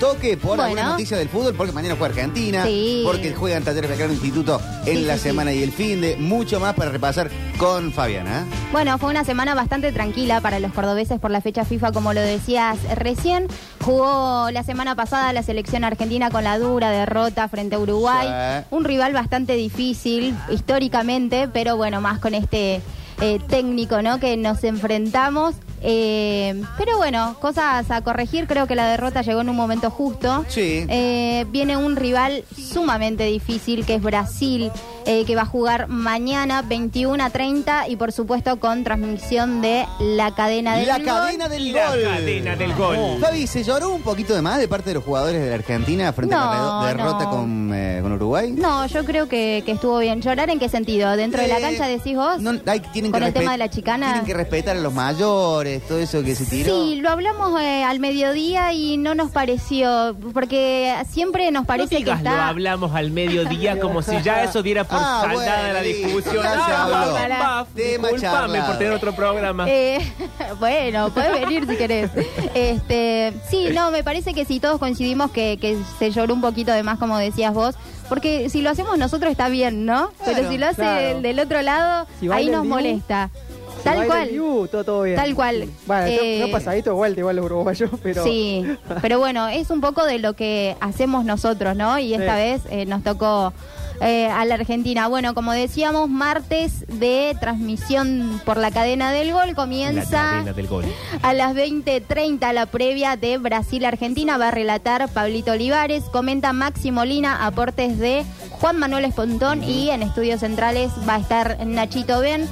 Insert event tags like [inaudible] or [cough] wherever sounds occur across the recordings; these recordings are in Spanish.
toque por Bueno. alguna noticia del fútbol, porque mañana juega Argentina, Sí. porque juegan Talleres Belgrano Instituto en Sí, la sí, semana y el fin de mucho más para repasar con Fabiana. ¿eh? Bueno, fue una semana bastante tranquila para los cordobeses por la fecha FIFA, como lo decías recién. Jugó la semana pasada la selección argentina con la dura derrota frente a Uruguay. Un rival bastante difícil históricamente, pero bueno, más con este eh, técnico, ¿no? Que nos enfrentamos. Eh, pero bueno, cosas a corregir. Creo que la derrota llegó en un momento justo. Sí. Eh, viene un rival sumamente difícil que es Brasil, eh, que va a jugar mañana 21 a 30 y por supuesto con transmisión de la cadena del La gol. cadena del La gol. cadena del gol. Fabi, ¿se lloró un poquito de más de parte de los jugadores de la Argentina frente a la derrota no. con, eh, con Uruguay? No, yo creo que, que estuvo bien. ¿Llorar en qué sentido? ¿Dentro de la Eh, cancha decís vos? no, hay- tienen ¿Con que el tema de la chicana? Tienen que respetar a los mayores, todo eso que se tiró. Sí, lo hablamos eh, al mediodía y no nos pareció, porque siempre nos No parece digas, que lo está... hablamos al mediodía como si ya eso diera por Ah, saldada bueno, la listo, discusión. ya se habló. va, Tema Disculpame charlado. por tener otro programa. Eh, [laughs] bueno, puedes venir si querés. Este, sí, no, me parece que sí, todos coincidimos que, que se lloró un poquito de más, como decías vos, porque si lo hacemos nosotros está bien, ¿no? Pero Claro, si lo hace claro. el del otro lado, Si ahí nos molesta. Si Tal cual. el Dibu, todo, todo bien. Tal cual. Bueno, yo- Eh, no pasadito vuelta igual los uruguayos, pero... Sí, pero bueno, es un poco de lo que hacemos nosotros, ¿no? Y esta Sí. vez eh, nos tocó eh, a la Argentina. Bueno, como decíamos, martes de transmisión por la cadena del gol comienza del gol. a las 20:30 la previa de Brasil-Argentina. Va a relatar Pablito Olivares, comenta Maxi Molina, aportes de Juan Manuel Espontón y en estudios centrales va a estar Nachito Ben.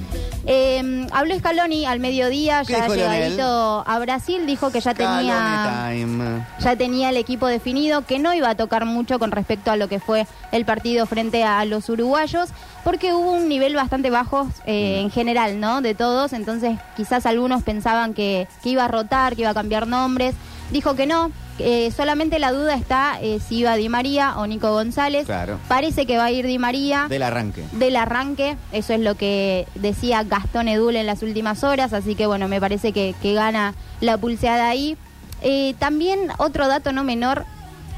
Eh, habló Scaloni al mediodía, ¿Qué ya llegadito a Brasil, dijo que ya tenía time. Ya tenía el equipo definido, que no iba a tocar mucho con respecto a lo que fue el partido frente a los uruguayos, porque hubo un nivel bastante bajo eh, en general, ¿no? De todos, entonces quizás algunos pensaban que, que iba a rotar, que iba a cambiar nombres. Dijo que no, eh, solamente la duda está eh, si iba Di María o Nico González. Claro. Parece que va a ir Di María Del arranque. del arranque, eso es lo que decía Gastón Edul en las últimas horas, así que bueno, me parece que, que gana la pulseada ahí. Eh, también otro dato no menor,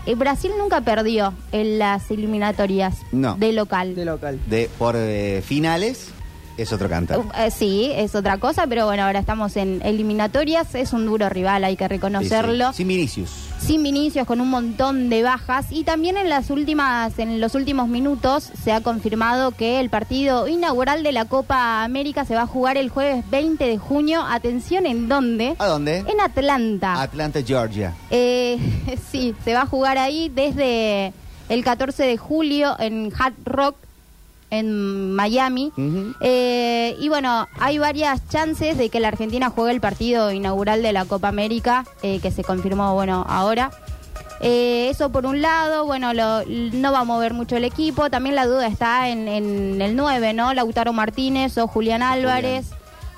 eh, Brasil nunca perdió en las eliminatorias No. de local. De local. De, por eh, finales es otro cantar. Uh, eh, sí, es otra cosa, pero bueno, ahora estamos en eliminatorias, es un duro rival, hay que reconocerlo. Sí, sí. Sin Vinicius. Sin Vinicius, con un montón de bajas. Y también en las últimas, en los últimos minutos se ha confirmado que el partido inaugural de la Copa América se va a jugar el jueves 20 de junio. Atención, ¿en dónde? ¿A dónde? En Atlanta. Atlanta, Georgia. Eh, [laughs] sí, se va a jugar ahí desde el 14 de julio en Hard Rock, en Miami. Eh, y bueno, hay varias chances de que la Argentina juegue el partido inaugural de la Copa América, eh, que se confirmó, bueno, ahora. Eh, eso por un lado, bueno, lo- no va a mover mucho el equipo. También la duda está en, en el 9, ¿no? Lautaro Martínez o Julián Álvarez.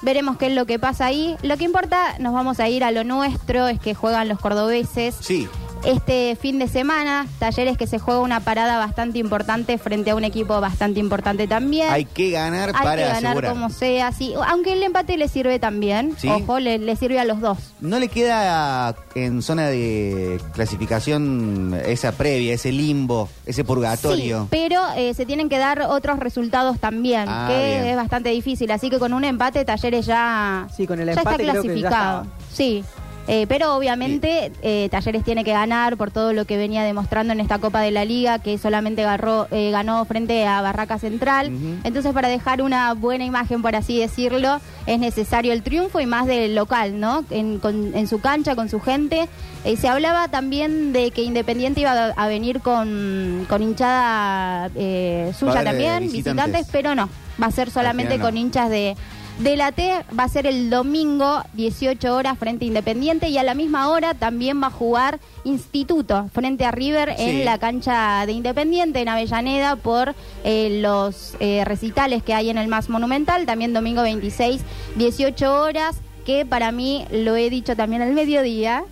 Veremos qué es lo que pasa ahí. Lo que importa, nos vamos a ir a lo nuestro, es que juegan los cordobeses. Sí. Este fin de semana, talleres que se juega una parada bastante importante frente a un equipo bastante importante también. Hay que ganar Hay para que ganar asegurar. como sea, sí. Aunque el empate le sirve también. Sí. Ojo, le, le sirve a los dos. ¿No le queda en zona de clasificación esa previa, ese limbo, ese purgatorio? Sí, pero eh, se tienen que dar otros resultados también, Ah, que bien. es bastante difícil. Así que con un empate, Talleres ya, Sí, con el ya empate está creo que ya clasificado. estaba. sí. Eh, pero obviamente eh, Talleres tiene que ganar por todo lo que venía demostrando en esta Copa de la Liga, que solamente agarró, eh, ganó frente a Barraca Central. Entonces, para dejar una buena imagen, por así decirlo, es necesario el triunfo y más del local, ¿no? En, con- en su cancha, con su gente. Eh, se hablaba también de que Independiente iba a, a venir con, con hinchada eh, suya también, visitantes. visitantes. pero no, va a ser solamente no. con hinchas de, de la T, va a ser el domingo, 18 horas frente a Independiente y a la misma hora también va a jugar Instituto frente a River Sí. en la cancha de Independiente en Avellaneda por eh, los eh, recitales que hay en el Más Monumental, también domingo 26, 18 horas, que para mí lo he dicho también al mediodía.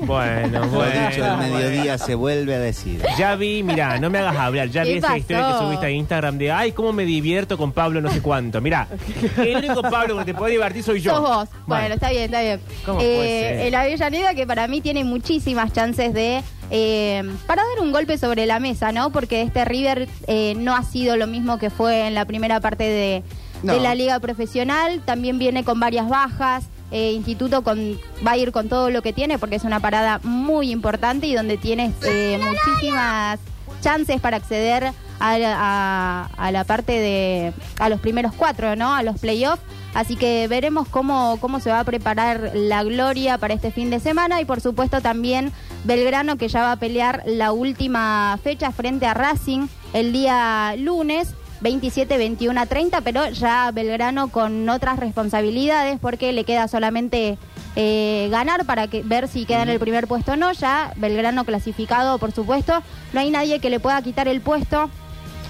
Bueno, Lo dicho al bueno. mediodía se vuelve a decir. Ya vi, mira, no me hagas hablar, ya ¿Qué vi esa pasó? historia que subiste a Instagram de, ay, cómo me divierto con Pablo no sé cuánto. Mira, [laughs] el único Pablo que te puede divertir soy yo. Sos vos. Bueno, está bien, está bien. ¿Cómo puede Eh, ser? el Avellaneda que para mí tiene muchísimas chances de eh, para dar un golpe sobre la mesa, ¿no? Porque este River eh, no ha sido lo mismo que fue en la primera parte de, No. de la liga profesional, también viene con varias bajas. Eh, Instituto con, va a ir con todo lo que tiene porque es una parada muy importante y donde tienes eh, muchísimas chances para acceder a, a- a la parte de a los primeros cuatro, ¿no? A los playoffs. Así que veremos cómo, cómo se va a preparar la gloria para este fin de semana y por supuesto también Belgrano que ya va a pelear la última fecha frente a Racing el día lunes. 27, 21 a 30, pero ya Belgrano con otras responsabilidades porque le queda solamente eh, ganar para que, ver si queda en el primer puesto o no. Ya Belgrano clasificado, por supuesto. No hay nadie que le pueda quitar el puesto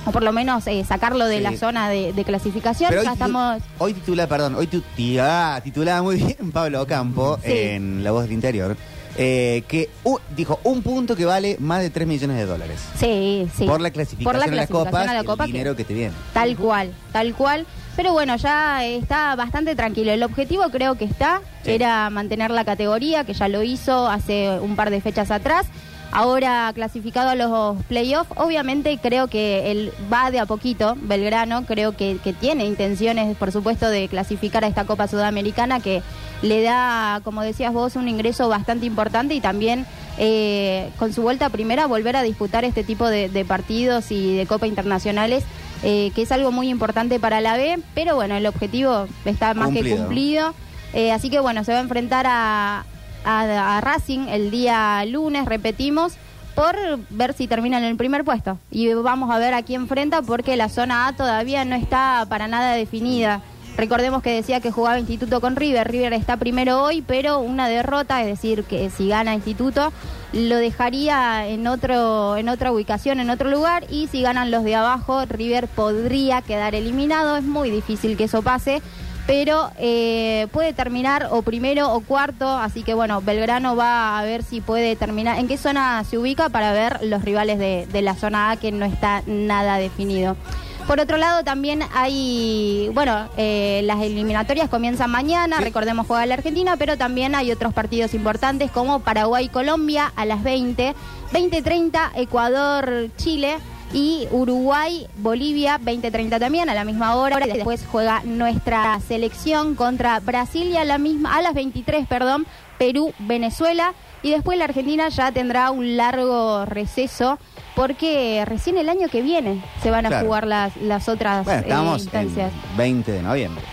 o por lo menos eh, sacarlo de Sí. la zona de, de clasificación. Pero hoy, ya titu- estamos... hoy titula, perdón, hoy tu- ti- ah, titulaba muy bien Pablo Ocampo Sí. en La Voz del Interior, eh, que u- dijo un punto que vale más de 3 millones de dólares. Sí, sí. Por la clasificación, Por la a las clasificación copas, a la el Copa que- dinero que te viene. Tal cual, tal cual. Pero bueno, ya está bastante tranquilo. El objetivo creo que está, Sí. era mantener la categoría, que ya lo hizo hace un par de fechas atrás. Ahora clasificado a los playoffs, obviamente creo que él va de a poquito, Belgrano, creo que, que tiene intenciones, por supuesto, de clasificar a esta Copa Sudamericana que le da, como decías vos, un ingreso bastante importante y también eh, con su vuelta a primera volver a disputar este tipo de, de partidos y de Copa internacionales, eh, que es algo muy importante para la B, pero bueno, el objetivo está más que Cumplido. Eh, así que bueno, se va a enfrentar a, a- a Racing el día lunes, repetimos, por ver si termina en el primer puesto. Y vamos a ver a quién enfrenta porque la zona A todavía no está para nada definida. Recordemos que decía que jugaba Instituto con River. River está primero hoy, pero una derrota, es decir, que si gana Instituto, lo dejaría en otro en otra ubicación, en otro lugar. Y si ganan los de abajo, River podría quedar eliminado. Es muy difícil que eso pase pero eh, puede terminar o primero o cuarto, así que bueno, Belgrano va a ver si puede terminar, en qué zona se ubica para ver los rivales de, de la zona A que no está nada definido. Por otro lado, también hay, bueno, eh, las eliminatorias comienzan mañana, Sí. recordemos juega la Argentina, pero también hay otros partidos importantes como Paraguay-Colombia a las 20, 20-30 Ecuador-Chile y Uruguay-Bolivia 20-30 también a la misma hora. Y después juega nuestra selección contra Brasil y a, la misma, a las 23, perdón, Perú-Venezuela. Y después la Argentina ya tendrá un largo receso porque recién el año que viene se van a Claro. jugar las, las otras Bueno, eh, estamos instancias. en 20 de noviembre.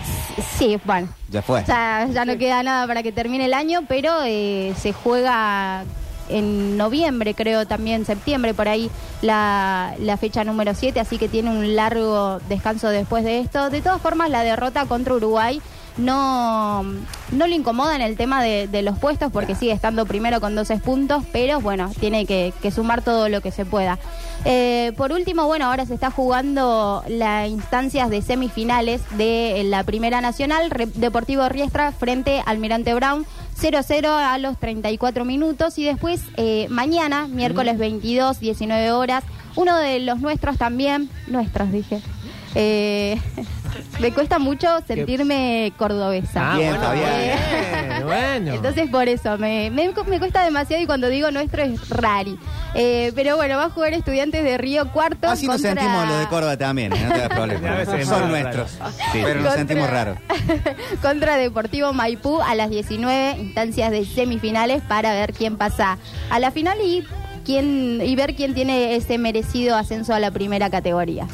Sí, bueno. Ya fue. Ya, ya no queda nada para que termine el año, pero eh, se juega en noviembre, creo también, septiembre, por ahí, la, la fecha número 7, así que tiene un largo descanso después de esto. De todas formas, la derrota contra Uruguay no, no le incomoda en el tema de, de los puestos porque sigue estando primero con 12 puntos, pero bueno, tiene que, sumar todo lo que se pueda. Eh, por último, bueno, ahora se está jugando las instancias de semifinales de la Primera Nacional, Deportivo Riestra frente al Almirante Brown. 0-0 a los 34 minutos y después eh, mañana, miércoles 22, 19 horas, uno de los nuestros también, nuestros dije, eh, [laughs] me cuesta mucho sentirme cordobesa. Ah, Bien, bueno, bien, [laughs] bueno. Entonces por eso, me, me, me cuesta demasiado y cuando digo nuestro es rari. Eh, pero bueno, va a jugar estudiantes de Río Cuarto. Así nos contra- sentimos los de Córdoba también, ¿eh? no te das [laughs] A problema. veces es Son más nuestros. Sí, pero nos Contra- sentimos raros. [laughs] contra Deportivo Maipú a las 19 instancias de semifinales para ver quién pasa a la final y quién y ver quién tiene ese merecido ascenso a la primera categoría.